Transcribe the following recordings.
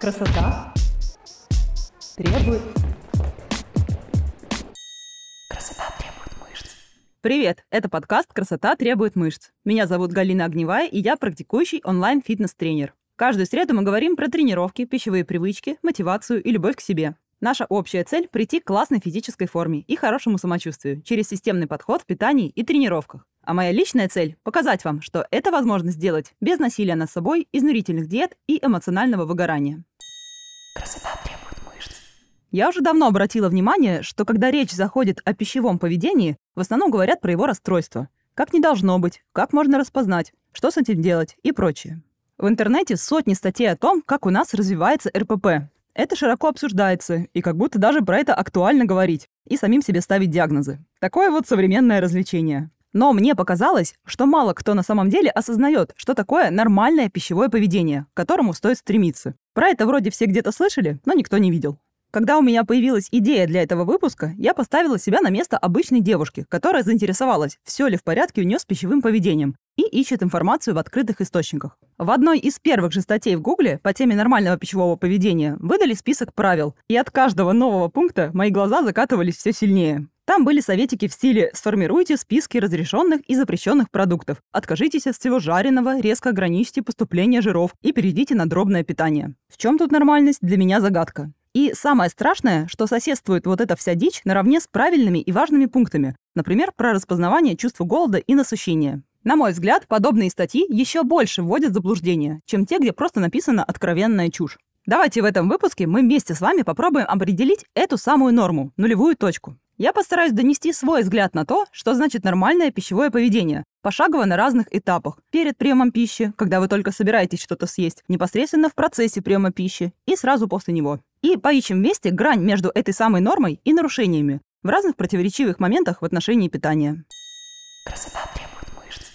Красота требует... Красота требует мышц. Привет! Это подкаст «Красота требует мышц». Меня зовут Галина Огневая, и я практикующий онлайн-фитнес-тренер. Каждую среду мы говорим про тренировки, пищевые привычки, мотивацию и любовь к себе. Наша общая цель – прийти к классной физической форме и хорошему самочувствию через системный подход в питании и тренировках. А моя личная цель – показать вам, что это возможно сделать без насилия над собой, изнурительных диет и эмоционального выгорания. Красота требует мышц. Я уже давно обратила внимание, что когда речь заходит о пищевом поведении, в основном говорят про его расстройство. Как не должно быть, как можно распознать, что с этим делать и прочее. В интернете сотни статей о том, как у нас развивается РПП. Это широко обсуждается, и как будто даже про это актуально говорить, и самим себе ставить диагнозы. Такое вот современное развлечение. Но мне показалось, что мало кто на самом деле осознает, что такое нормальное пищевое поведение, к которому стоит стремиться. Про это вроде все где-то слышали, но никто не видел. Когда у меня появилась идея для этого выпуска, я поставила себя на место обычной девушки, которая заинтересовалась, все ли в порядке у нее с пищевым поведением, и ищет информацию в открытых источниках. В одной из первых же статей в Гугле по теме нормального пищевого поведения выдали список правил, и от каждого нового пункта мои глаза закатывались все сильнее. Там были советики в стиле «сформируйте списки разрешенных и запрещенных продуктов», «откажитесь от всего жареного», «резко ограничьте поступление жиров» и перейдите на дробное питание. В чем тут нормальность, для меня загадка. И самое страшное, что соседствует вот эта вся дичь наравне с правильными и важными пунктами, например, про распознавание чувства голода и насыщения. На мой взгляд, подобные статьи еще больше вводят в заблуждение, чем те, где просто написана откровенная чушь. Давайте в этом выпуске мы вместе с вами попробуем определить эту самую норму, нулевую точку. Я постараюсь донести свой взгляд на то, что значит нормальное пищевое поведение, пошагово на разных этапах. Перед приемом пищи, когда вы только собираетесь что-то съесть, непосредственно в процессе приема пищи и сразу после него. И поищем вместе грань между этой самой нормой и нарушениями в разных противоречивых моментах в отношении питания. Красота требует мышц.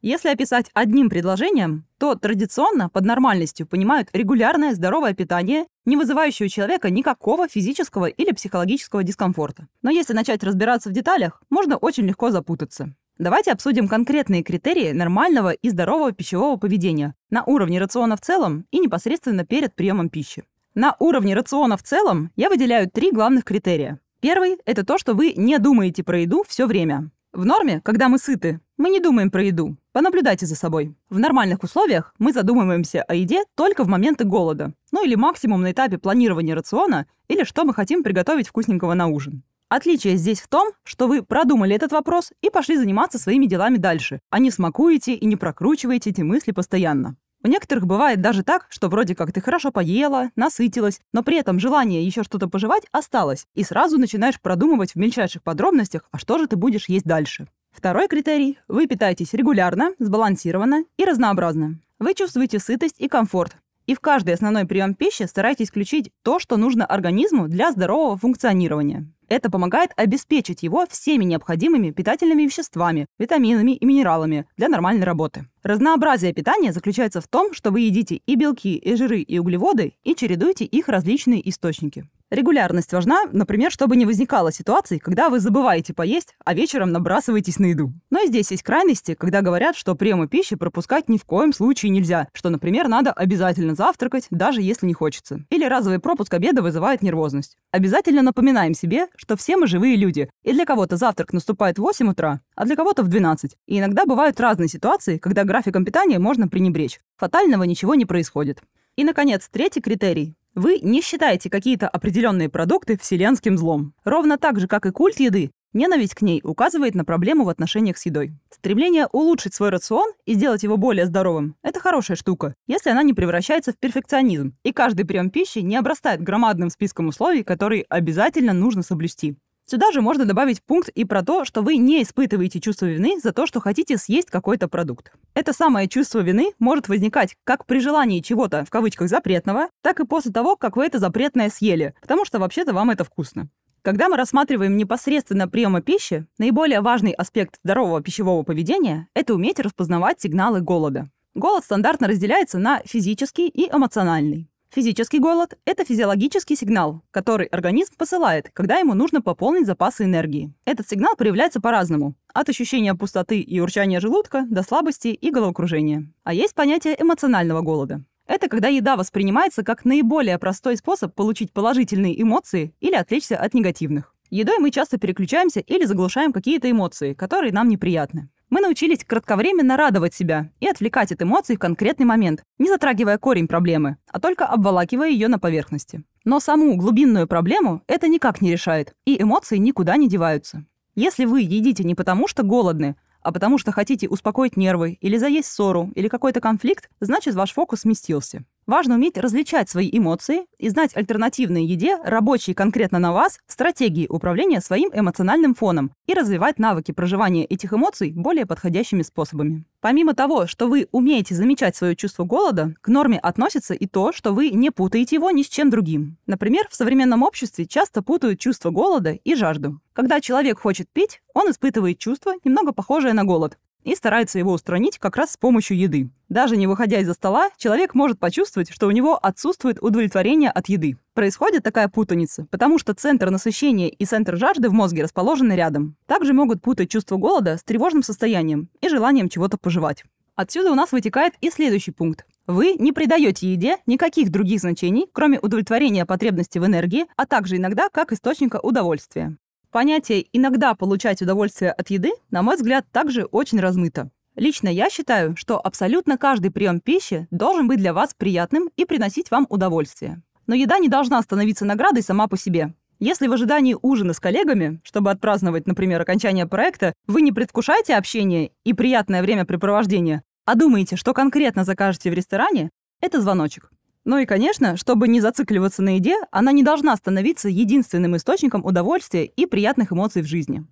Если описать одним предложением, то традиционно под нормальностью понимают регулярное здоровое питание, не вызывающее у человека никакого физического или психологического дискомфорта. Но если начать разбираться в деталях, можно очень легко запутаться. Давайте обсудим конкретные критерии нормального и здорового пищевого поведения на уровне рациона в целом и непосредственно перед приемом пищи. На уровне рациона в целом я выделяю три главных критерия. Первый – это то, что вы не думаете про еду все время. В норме, когда мы сыты, мы не думаем про еду. Понаблюдайте за собой. В нормальных условиях мы задумываемся о еде только в моменты голода. Ну или максимум на этапе планирования рациона или что мы хотим приготовить вкусненького на ужин. Отличие здесь в том, что вы продумали этот вопрос и пошли заниматься своими делами дальше, а не смакуете и не прокручиваете эти мысли постоянно. У некоторых бывает даже так, что вроде как ты хорошо поела, насытилась, но при этом желание еще что-то пожевать осталось, и сразу начинаешь продумывать в мельчайших подробностях, а что же ты будешь есть дальше. Второй критерий – вы питаетесь регулярно, сбалансированно и разнообразно. Вы чувствуете сытость и комфорт. И в каждый основной прием пищи старайтесь включить то, что нужно организму для здорового функционирования. Это помогает обеспечить его всеми необходимыми питательными веществами, витаминами и минералами для нормальной работы. Разнообразие питания заключается в том, что вы едите и белки, и жиры, и углеводы, и чередуете их различные источники. Регулярность важна, например, чтобы не возникало ситуаций, когда вы забываете поесть, а вечером набрасываетесь на еду. Но и здесь есть крайности, когда говорят, что приемы пищи пропускать ни в коем случае нельзя, что, например, надо обязательно завтракать, даже если не хочется. Или разовый пропуск обеда вызывает нервозность. Обязательно напоминаем себе, что все мы живые люди, и для кого-то завтрак наступает в 8 утра, а для кого-то в 12. И иногда бывают разные ситуации, когда графиком питания можно пренебречь. Фатального ничего не происходит. И, наконец, третий критерий. Вы не считаете какие-то определенные продукты вселенским злом. Ровно так же, как и культ еды, ненависть к ней указывает на проблему в отношениях с едой. Стремление улучшить свой рацион и сделать его более здоровым – это хорошая штука, если она не превращается в перфекционизм, и каждый прием пищи не обрастает громадным списком условий, которые обязательно нужно соблюсти. Сюда же можно добавить пункт и про то, что вы не испытываете чувство вины за то, что хотите съесть какой-то продукт. Это самое чувство вины может возникать как при желании чего-то в кавычках запретного, так и после того, как вы это запретное съели, потому что вообще-то вам это вкусно. Когда мы рассматриваем непосредственно приемы пищи, наиболее важный аспект здорового пищевого поведения – это уметь распознавать сигналы голода. Голод стандартно разделяется на физический и эмоциональный. Физический голод – это физиологический сигнал, который организм посылает, когда ему нужно пополнить запасы энергии. Этот сигнал проявляется по-разному. От ощущения пустоты и урчания желудка до слабости и головокружения. А есть понятие эмоционального голода. Это когда еда воспринимается как наиболее простой способ получить положительные эмоции или отвлечься от негативных. Едой мы часто переключаемся или заглушаем какие-то эмоции, которые нам неприятны. Мы научились кратковременно радовать себя и отвлекать от эмоций в конкретный момент, не затрагивая корень проблемы, а только обволакивая ее на поверхности. Но саму глубинную проблему это никак не решает, и эмоции никуда не деваются. Если вы едите не потому, что голодны, а потому что хотите успокоить нервы или заесть ссору или какой-то конфликт, значит ваш фокус сместился. Важно уметь различать свои эмоции и знать альтернативной еде, рабочие конкретно на вас, стратегии управления своим эмоциональным фоном и развивать навыки проживания этих эмоций более подходящими способами. Помимо того, что вы умеете замечать свое чувство голода, к норме относится и то, что вы не путаете его ни с чем другим. Например, в современном обществе часто путают чувство голода и жажду. Когда человек хочет пить, он испытывает чувство, немного похожее на голод, и старается его устранить как раз с помощью еды. Даже не выходя из-за стола, человек может почувствовать, что у него отсутствует удовлетворение от еды. Происходит такая путаница, потому что центр насыщения и центр жажды в мозге расположены рядом. Также могут путать чувство голода с тревожным состоянием и желанием чего-то пожевать. Отсюда у нас вытекает и следующий пункт. Вы не придаете еде никаких других значений, кроме удовлетворения потребности в энергии, а также иногда как источника удовольствия. Понятие «иногда получать удовольствие от еды», на мой взгляд, также очень размыто. Лично я считаю, что абсолютно каждый прием пищи должен быть для вас приятным и приносить вам удовольствие. Но еда не должна становиться наградой сама по себе. Если в ожидании ужина с коллегами, чтобы отпраздновать, например, окончание проекта, вы не предвкушаете общение и приятное времяпрепровождение, а думаете, что конкретно закажете в ресторане, это звоночек. Ну и, конечно, чтобы не зацикливаться на еде, она не должна становиться единственным источником удовольствия и приятных эмоций в жизни.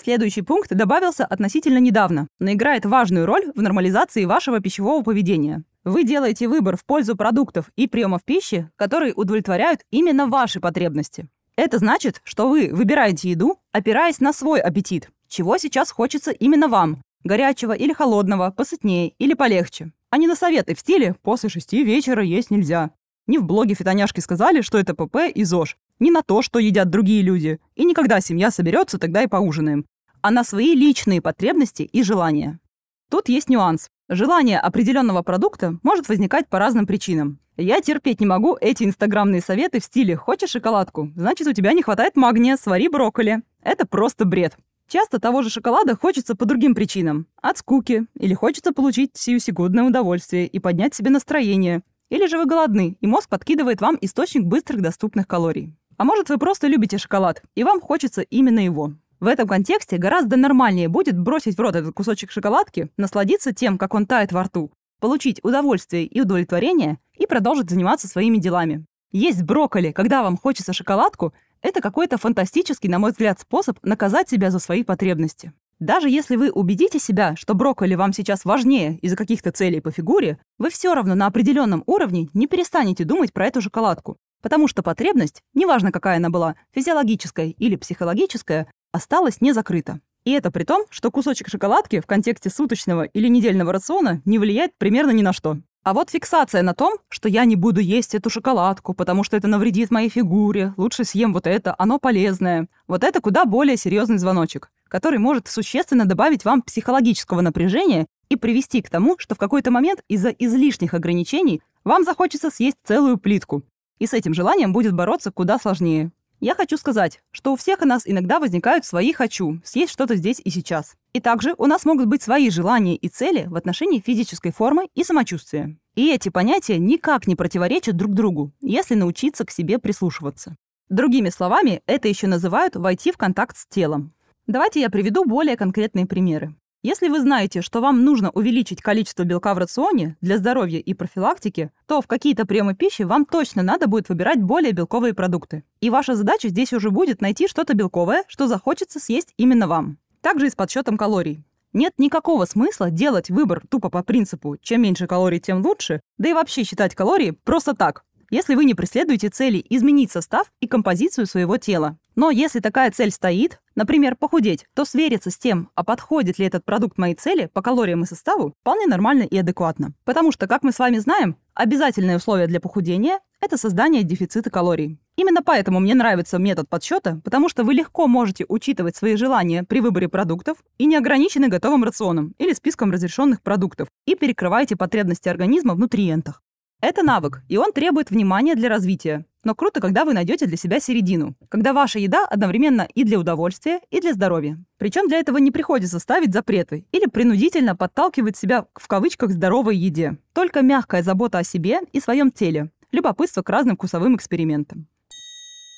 Следующий пункт добавился относительно недавно, но играет важную роль в нормализации вашего пищевого поведения. Вы делаете выбор в пользу продуктов и приемов пищи, которые удовлетворяют именно ваши потребности. Это значит, что вы выбираете еду, опираясь на свой аппетит, чего сейчас хочется именно вам, горячего или холодного, посытнее или полегче а не на советы в стиле «после шести вечера есть нельзя». Не в блоге фитоняшки сказали, что это ПП и ЗОЖ. Не на то, что едят другие люди. И никогда семья соберется, тогда и поужинаем. А на свои личные потребности и желания. Тут есть нюанс. Желание определенного продукта может возникать по разным причинам. Я терпеть не могу эти инстаграмные советы в стиле «хочешь шоколадку? Значит, у тебя не хватает магния, свари брокколи». Это просто бред. Часто того же шоколада хочется по другим причинам. От скуки, или хочется получить сиюсекундное удовольствие и поднять себе настроение. Или же вы голодны, и мозг подкидывает вам источник быстрых доступных калорий. А может, вы просто любите шоколад, и вам хочется именно его. В этом контексте гораздо нормальнее будет бросить в рот этот кусочек шоколадки, насладиться тем, как он тает во рту, получить удовольствие и удовлетворение и продолжить заниматься своими делами. Есть брокколи, когда вам хочется шоколадку, это какой-то фантастический, на мой взгляд, способ наказать себя за свои потребности. Даже если вы убедите себя, что брокколи вам сейчас важнее из-за каких-то целей по фигуре, вы все равно на определенном уровне не перестанете думать про эту шоколадку. Потому что потребность, неважно какая она была, физиологическая или психологическая, осталась не закрыта. И это при том, что кусочек шоколадки в контексте суточного или недельного рациона не влияет примерно ни на что. А вот фиксация на том, что я не буду есть эту шоколадку, потому что это навредит моей фигуре, лучше съем вот это, оно полезное. Вот это куда более серьезный звоночек, который может существенно добавить вам психологического напряжения и привести к тому, что в какой-то момент из-за излишних ограничений вам захочется съесть целую плитку. И с этим желанием будет бороться куда сложнее. Я хочу сказать, что у всех у нас иногда возникают свои «хочу» съесть что-то здесь и сейчас. И также у нас могут быть свои желания и цели в отношении физической формы и самочувствия. И эти понятия никак не противоречат друг другу, если научиться к себе прислушиваться. Другими словами, это еще называют «войти в контакт с телом». Давайте я приведу более конкретные примеры. Если вы знаете, что вам нужно увеличить количество белка в рационе для здоровья и профилактики, то в какие-то приемы пищи вам точно надо будет выбирать более белковые продукты. И ваша задача здесь уже будет найти что-то белковое, что захочется съесть именно вам. Также и с подсчетом калорий. Нет никакого смысла делать выбор тупо по принципу «чем меньше калорий, тем лучше», да и вообще считать калории просто так, если вы не преследуете цели изменить состав и композицию своего тела. Но если такая цель стоит, например, похудеть, то свериться с тем, а подходит ли этот продукт моей цели по калориям и составу, вполне нормально и адекватно. Потому что, как мы с вами знаем, обязательное условие для похудения – это создание дефицита калорий. Именно поэтому мне нравится метод подсчета, потому что вы легко можете учитывать свои желания при выборе продуктов и не ограничены готовым рационом или списком разрешенных продуктов и перекрываете потребности организма в нутриентах. Это навык, и он требует внимания для развития. Но круто, когда вы найдете для себя середину, когда ваша еда одновременно и для удовольствия, и для здоровья. Причем для этого не приходится ставить запреты или принудительно подталкивать себя в кавычках здоровой еде. Только мягкая забота о себе и своем теле, любопытство к разным вкусовым экспериментам.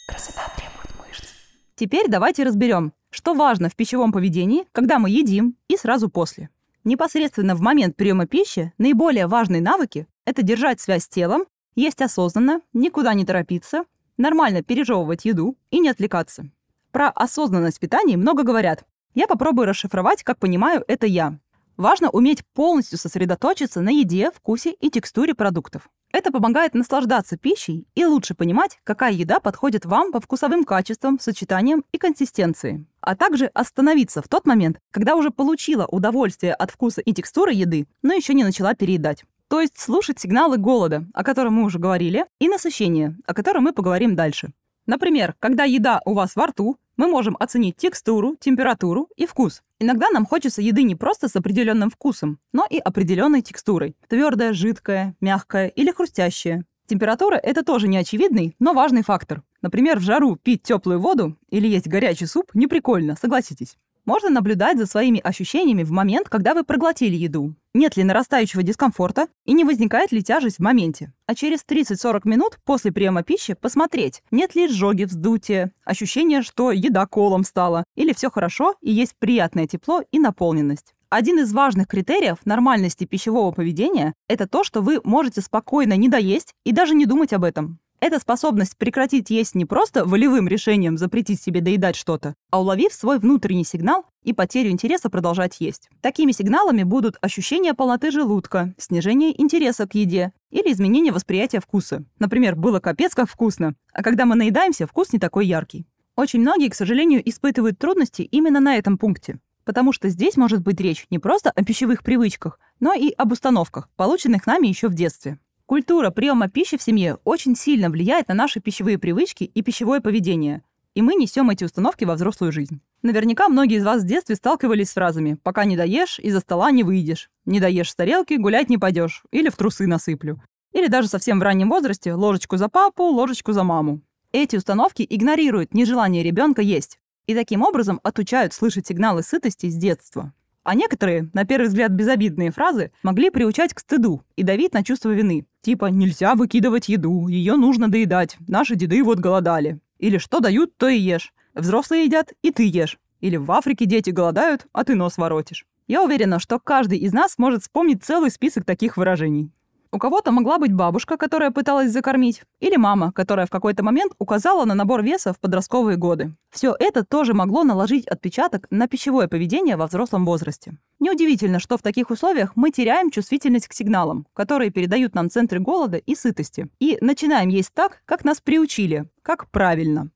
Красота требует мышц. Теперь давайте разберем, что важно в пищевом поведении, когда мы едим и сразу после. Непосредственно в момент приема пищи наиболее важные навыки – это держать связь с телом, есть осознанно, никуда не торопиться, нормально пережевывать еду и не отвлекаться. Про осознанность питания много говорят. Я попробую расшифровать, как понимаю, это я. Важно уметь полностью сосредоточиться на еде, вкусе и текстуре продуктов. Это помогает наслаждаться пищей и лучше понимать, какая еда подходит вам по вкусовым качествам, сочетаниям и консистенции. А также остановиться в тот момент, когда уже получила удовольствие от вкуса и текстуры еды, но еще не начала переедать. То есть слушать сигналы голода, о котором мы уже говорили, и насыщения, о котором мы поговорим дальше. Например, когда еда у вас во рту, мы можем оценить текстуру, температуру и вкус. Иногда нам хочется еды не просто с определенным вкусом, но и определенной текстурой. Твердая, жидкая, мягкая или хрустящая. Температура – это тоже не очевидный, но важный фактор. Например, в жару пить теплую воду или есть горячий суп не прикольно, согласитесь. Можно наблюдать за своими ощущениями в момент, когда вы проглотили еду. Нет ли нарастающего дискомфорта и не возникает ли тяжесть в моменте. А через 30-40 минут после приема пищи посмотреть, нет ли изжоги, вздутия, ощущение, что еда колом стала, или все хорошо и есть приятное тепло и наполненность. Один из важных критериев нормальности пищевого поведения – это то, что вы можете спокойно не доесть и даже не думать об этом. Это способность прекратить есть не просто волевым решением запретить себе доедать что-то, а уловив свой внутренний сигнал и потерю интереса продолжать есть. Такими сигналами будут ощущение полноты желудка, снижение интереса к еде или изменение восприятия вкуса. Например, было капец как вкусно, а когда мы наедаемся, вкус не такой яркий. Очень многие, к сожалению, испытывают трудности именно на этом пункте, потому что здесь может быть речь не просто о пищевых привычках, но и об установках, полученных нами еще в детстве. Культура приема пищи в семье очень сильно влияет на наши пищевые привычки и пищевое поведение. И мы несем эти установки во взрослую жизнь. Наверняка многие из вас в детстве сталкивались с фразами «пока не доешь, из-за стола не выйдешь», «не доешь с тарелки, гулять не пойдешь» или «в трусы насыплю». Или даже совсем в раннем возрасте «ложечку за папу, ложечку за маму». Эти установки игнорируют нежелание ребенка есть и таким образом отучают слышать сигналы сытости с детства. А некоторые, на первый взгляд безобидные фразы, могли приучать к стыду и давить на чувство вины. Типа «нельзя выкидывать еду, ее нужно доедать, наши деды вот голодали». Или «что дают, то и ешь, взрослые едят, и ты ешь». Или «в Африке дети голодают, а ты нос воротишь». Я уверена, что каждый из нас может вспомнить целый список таких выражений. У кого-то могла быть бабушка, которая пыталась закормить, или мама, которая в какой-то момент указала на набор веса в подростковые годы. Все это тоже могло наложить отпечаток на пищевое поведение во взрослом возрасте. Неудивительно, что в таких условиях мы теряем чувствительность к сигналам, которые передают нам центры голода и сытости, и начинаем есть так, как нас приучили, как правильно.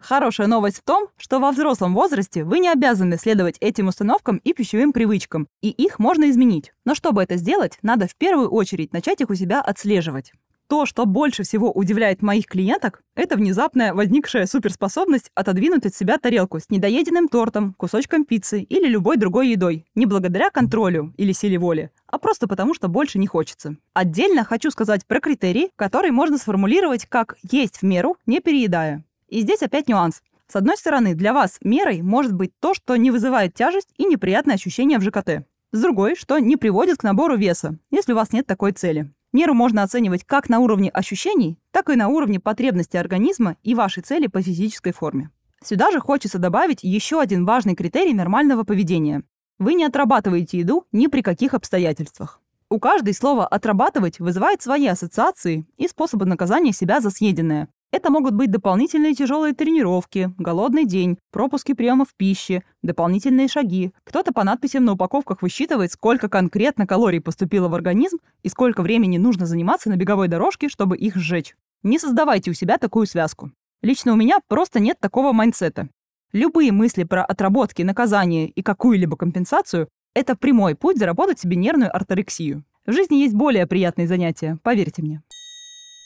Хорошая новость в том, что во взрослом возрасте вы не обязаны следовать этим установкам и пищевым привычкам, и их можно изменить. Но чтобы это сделать, надо в первую очередь начать их у себя отслеживать. То, что больше всего удивляет моих клиенток, это внезапная возникшая суперспособность отодвинуть от себя тарелку с недоеденным тортом, кусочком пиццы или любой другой едой, не благодаря контролю или силе воли, а просто потому, что больше не хочется. Отдельно хочу сказать про критерии, которые можно сформулировать как «есть в меру, не переедая». И здесь опять нюанс. С одной стороны, для вас мерой может быть то, что не вызывает тяжесть и неприятные ощущения в ЖКТ. С другой, что не приводит к набору веса, если у вас нет такой цели. Меру можно оценивать как на уровне ощущений, так и на уровне потребности организма и вашей цели по физической форме. Сюда же хочется добавить еще один важный критерий нормального поведения. Вы не отрабатываете еду ни при каких обстоятельствах. У каждой слово «отрабатывать» вызывает свои ассоциации и способы наказания себя за съеденное. Это могут быть дополнительные тяжелые тренировки, голодный день, пропуски приемов пищи, дополнительные шаги. Кто-то по надписям на упаковках высчитывает, сколько конкретно калорий поступило в организм и сколько времени нужно заниматься на беговой дорожке, чтобы их сжечь. Не создавайте у себя такую связку. Лично у меня просто нет такого майндсета. Любые мысли про отработки, наказание и какую-либо компенсацию – это прямой путь заработать себе нервную орторексию. В жизни есть более приятные занятия, поверьте мне.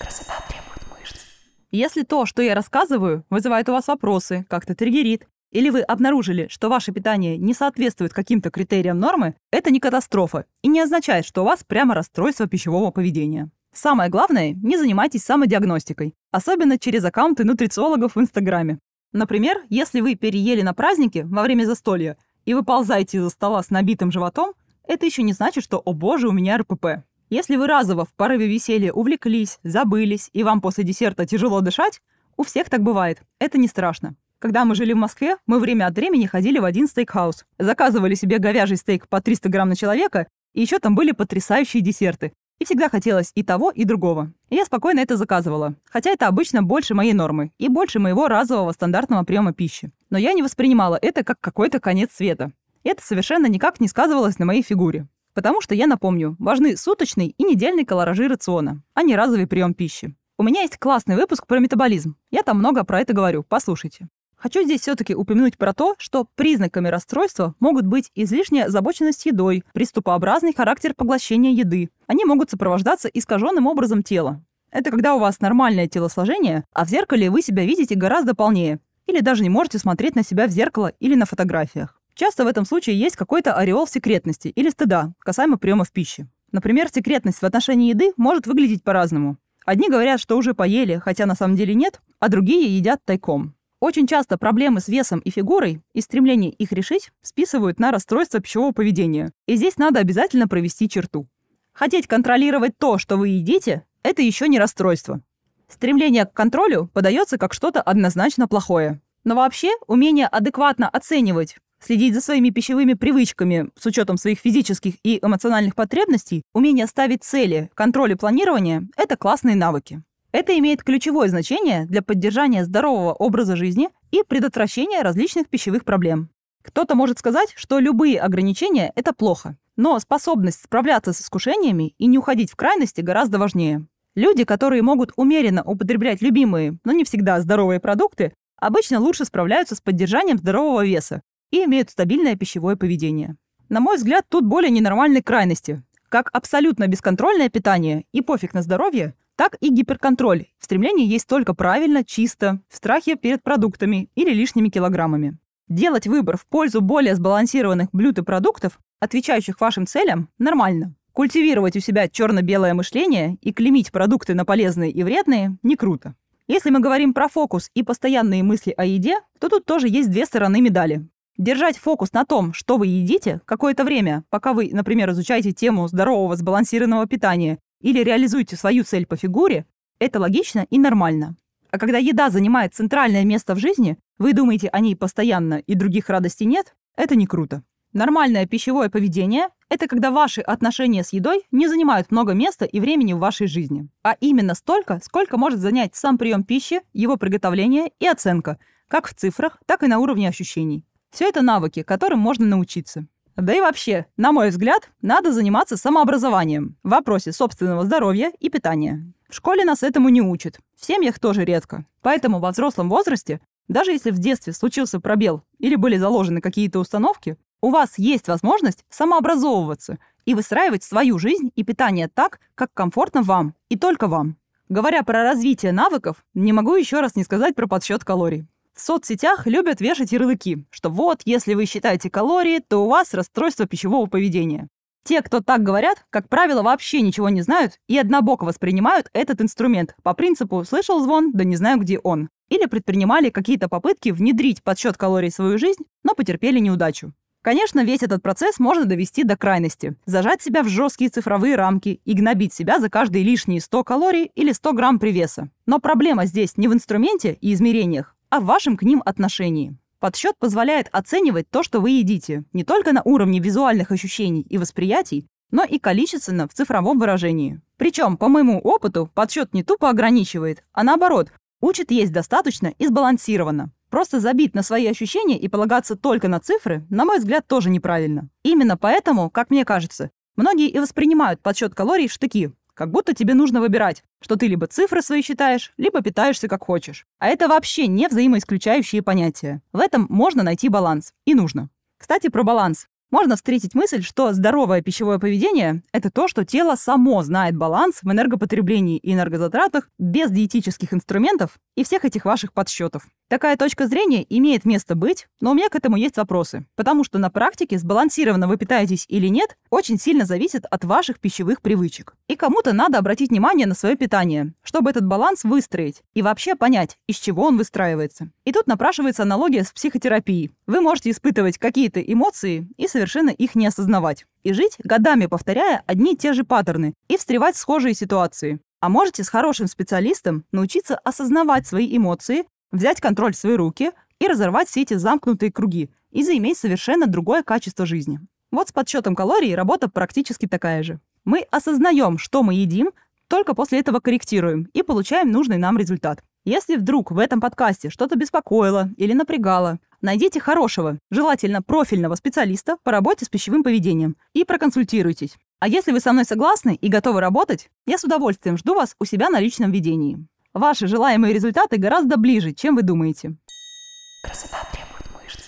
Красота если то, что я рассказываю, вызывает у вас вопросы, как-то триггерит, или вы обнаружили, что ваше питание не соответствует каким-то критериям нормы, это не катастрофа и не означает, что у вас прямо расстройство пищевого поведения. Самое главное, не занимайтесь самодиагностикой, особенно через аккаунты нутрициологов в Инстаграме. Например, если вы переели на празднике во время застолья и вы ползаете из-за стола с набитым животом, это еще не значит, что «О боже, у меня РПП». Если вы разово в порыве веселья увлеклись, забылись, и вам после десерта тяжело дышать, у всех так бывает. Это не страшно. Когда мы жили в Москве, мы время от времени ходили в один стейкхаус. Заказывали себе говяжий стейк по 300 грамм на человека, и еще там были потрясающие десерты. И всегда хотелось и того, и другого. И я спокойно это заказывала. Хотя это обычно больше моей нормы и больше моего разового стандартного приема пищи. Но я не воспринимала это как какой-то конец света. Это совершенно никак не сказывалось на моей фигуре. Потому что, я напомню, важны суточный и недельный колоражи рациона, а не разовый прием пищи. У меня есть классный выпуск про метаболизм. Я там много про это говорю, послушайте. Хочу здесь все-таки упомянуть про то, что признаками расстройства могут быть излишняя озабоченность едой, приступообразный характер поглощения еды. Они могут сопровождаться искаженным образом тела. Это когда у вас нормальное телосложение, а в зеркале вы себя видите гораздо полнее. Или даже не можете смотреть на себя в зеркало или на фотографиях. Часто в этом случае есть какой-то ореол секретности или стыда касаемо приемов пищи. Например, секретность в отношении еды может выглядеть по-разному. Одни говорят, что уже поели, хотя на самом деле нет, а другие едят тайком. Очень часто проблемы с весом и фигурой и стремление их решить списывают на расстройство пищевого поведения. И здесь надо обязательно провести черту. Хотеть контролировать то, что вы едите, это еще не расстройство. Стремление к контролю подается как что-то однозначно плохое. Но вообще умение адекватно оценивать, следить за своими пищевыми привычками с учетом своих физических и эмоциональных потребностей, умение ставить цели, контроль и планирование – это классные навыки. Это имеет ключевое значение для поддержания здорового образа жизни и предотвращения различных пищевых проблем. Кто-то может сказать, что любые ограничения – это плохо. Но способность справляться с искушениями и не уходить в крайности гораздо важнее. Люди, которые могут умеренно употреблять любимые, но не всегда здоровые продукты, обычно лучше справляются с поддержанием здорового веса и имеют стабильное пищевое поведение. На мой взгляд, тут более ненормальной крайности, как абсолютно бесконтрольное питание и пофиг на здоровье, так и гиперконтроль. В стремлении есть только правильно, чисто, в страхе перед продуктами или лишними килограммами. Делать выбор в пользу более сбалансированных блюд и продуктов, отвечающих вашим целям, нормально. Культивировать у себя черно-белое мышление и клеймить продукты на полезные и вредные не круто. Если мы говорим про фокус и постоянные мысли о еде, то тут тоже есть две стороны медали. Держать фокус на том, что вы едите, какое-то время, пока вы, например, изучаете тему здорового сбалансированного питания или реализуете свою цель по фигуре, это логично и нормально. А когда еда занимает центральное место в жизни, вы думаете о ней постоянно и других радостей нет, это не круто. Нормальное пищевое поведение – это когда ваши отношения с едой не занимают много места и времени в вашей жизни, а именно столько, сколько может занять сам прием пищи, его приготовление и оценка, как в цифрах, так и на уровне ощущений. Все это навыки, которым можно научиться. Да и вообще, на мой взгляд, надо заниматься самообразованием в вопросе собственного здоровья и питания. В школе нас этому не учат, в семьях тоже редко. Поэтому во взрослом возрасте, даже если в детстве случился пробел или были заложены какие-то установки, у вас есть возможность самообразовываться и выстраивать свою жизнь и питание так, как комфортно вам и только вам. Говоря про развитие навыков, не могу еще раз не сказать про подсчет калорий. В соцсетях любят вешать ярлыки, что вот, если вы считаете калории, то у вас расстройство пищевого поведения. Те, кто так говорят, как правило, вообще ничего не знают и однобоко воспринимают этот инструмент по принципу «слышал звон, да не знаю, где он». Или предпринимали какие-то попытки внедрить подсчет калорий в свою жизнь, но потерпели неудачу. Конечно, весь этот процесс можно довести до крайности. Зажать себя в жесткие цифровые рамки и гнобить себя за каждые лишние 100 калорий или 100 грамм привеса. Но проблема здесь не в инструменте и измерениях, в вашем к ним отношении. Подсчет позволяет оценивать то, что вы едите, не только на уровне визуальных ощущений и восприятий, но и количественно в цифровом выражении. Причем, по моему опыту, подсчет не тупо ограничивает, а наоборот, учит есть достаточно и сбалансированно. Просто забить на свои ощущения и полагаться только на цифры, на мой взгляд, тоже неправильно. Именно поэтому, как мне кажется, многие и воспринимают подсчет калорий в штыки, как будто тебе нужно выбирать, что ты либо цифры свои считаешь, либо питаешься как хочешь. А это вообще не взаимоисключающие понятия. В этом можно найти баланс. И нужно. Кстати, про баланс. Можно встретить мысль, что здоровое пищевое поведение – это то, что тело само знает баланс в энергопотреблении и энергозатратах без диетических инструментов и всех этих ваших подсчетов. Такая точка зрения имеет место быть, но у меня к этому есть вопросы. Потому что на практике сбалансированно вы питаетесь или нет, очень сильно зависит от ваших пищевых привычек. И кому-то надо обратить внимание на свое питание, чтобы этот баланс выстроить и вообще понять, из чего он выстраивается. И тут напрашивается аналогия с психотерапией. Вы можете испытывать какие-то эмоции и совершенно их не осознавать. И жить, годами повторяя одни и те же паттерны и встревать в схожие ситуации. А можете с хорошим специалистом научиться осознавать свои эмоции взять контроль в свои руки и разорвать все эти замкнутые круги и заиметь совершенно другое качество жизни. Вот с подсчетом калорий работа практически такая же. Мы осознаем, что мы едим, только после этого корректируем и получаем нужный нам результат. Если вдруг в этом подкасте что-то беспокоило или напрягало, найдите хорошего, желательно профильного специалиста по работе с пищевым поведением и проконсультируйтесь. А если вы со мной согласны и готовы работать, я с удовольствием жду вас у себя на личном ведении. Ваши желаемые результаты гораздо ближе, чем вы думаете. Красота требует мышц.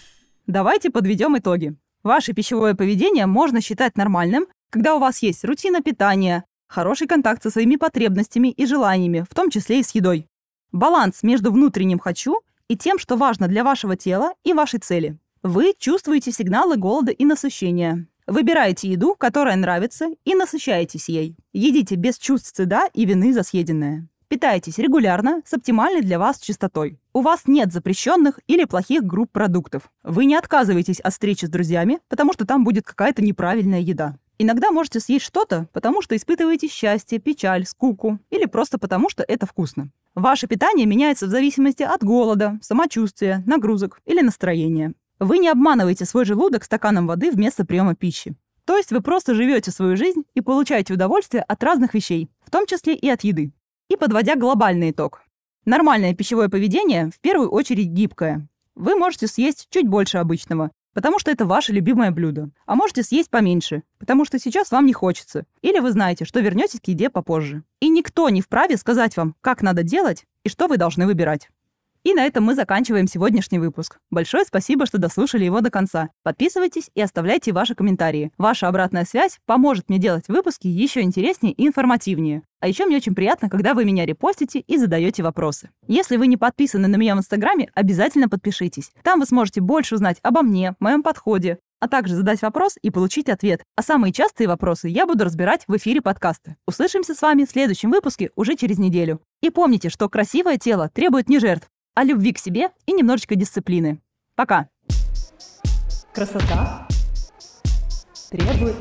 Давайте подведем итоги. Ваше пищевое поведение можно считать нормальным, когда у вас есть рутина питания, хороший контакт со своими потребностями и желаниями, в том числе и с едой. Баланс между внутренним «хочу» и тем, что важно для вашего тела и вашей цели. Вы чувствуете сигналы голода и насыщения. Выбираете еду, которая нравится, и насыщаетесь ей. Едите без чувств стыда и вины за съеденное. Питайтесь регулярно, с оптимальной для вас частотой. У вас нет запрещенных или плохих групп продуктов. Вы не отказываетесь от встречи с друзьями, потому что там будет какая-то неправильная еда. Иногда можете съесть что-то, потому что испытываете счастье, печаль, скуку или просто потому, что это вкусно. Ваше питание меняется в зависимости от голода, самочувствия, нагрузок или настроения. Вы не обманываете свой желудок стаканом воды вместо приема пищи. То есть вы просто живете свою жизнь и получаете удовольствие от разных вещей, в том числе и от еды. И подводя глобальный итог. Нормальное пищевое поведение в первую очередь гибкое. Вы можете съесть чуть больше обычного, потому что это ваше любимое блюдо. А можете съесть поменьше, потому что сейчас вам не хочется. Или вы знаете, что вернетесь к еде попозже. И никто не вправе сказать вам, как надо делать и что вы должны выбирать. И на этом мы заканчиваем сегодняшний выпуск. Большое спасибо, что дослушали его до конца. Подписывайтесь и оставляйте ваши комментарии. Ваша обратная связь поможет мне делать выпуски еще интереснее и информативнее. А еще мне очень приятно, когда вы меня репостите и задаете вопросы. Если вы не подписаны на меня в Инстаграме, обязательно подпишитесь. Там вы сможете больше узнать обо мне, моем подходе, а также задать вопрос и получить ответ. А самые частые вопросы я буду разбирать в эфире подкаста. Услышимся с вами в следующем выпуске уже через неделю. И помните, что красивое тело требует не жертв, о любви к себе и немножечко дисциплины. Пока! Красота требует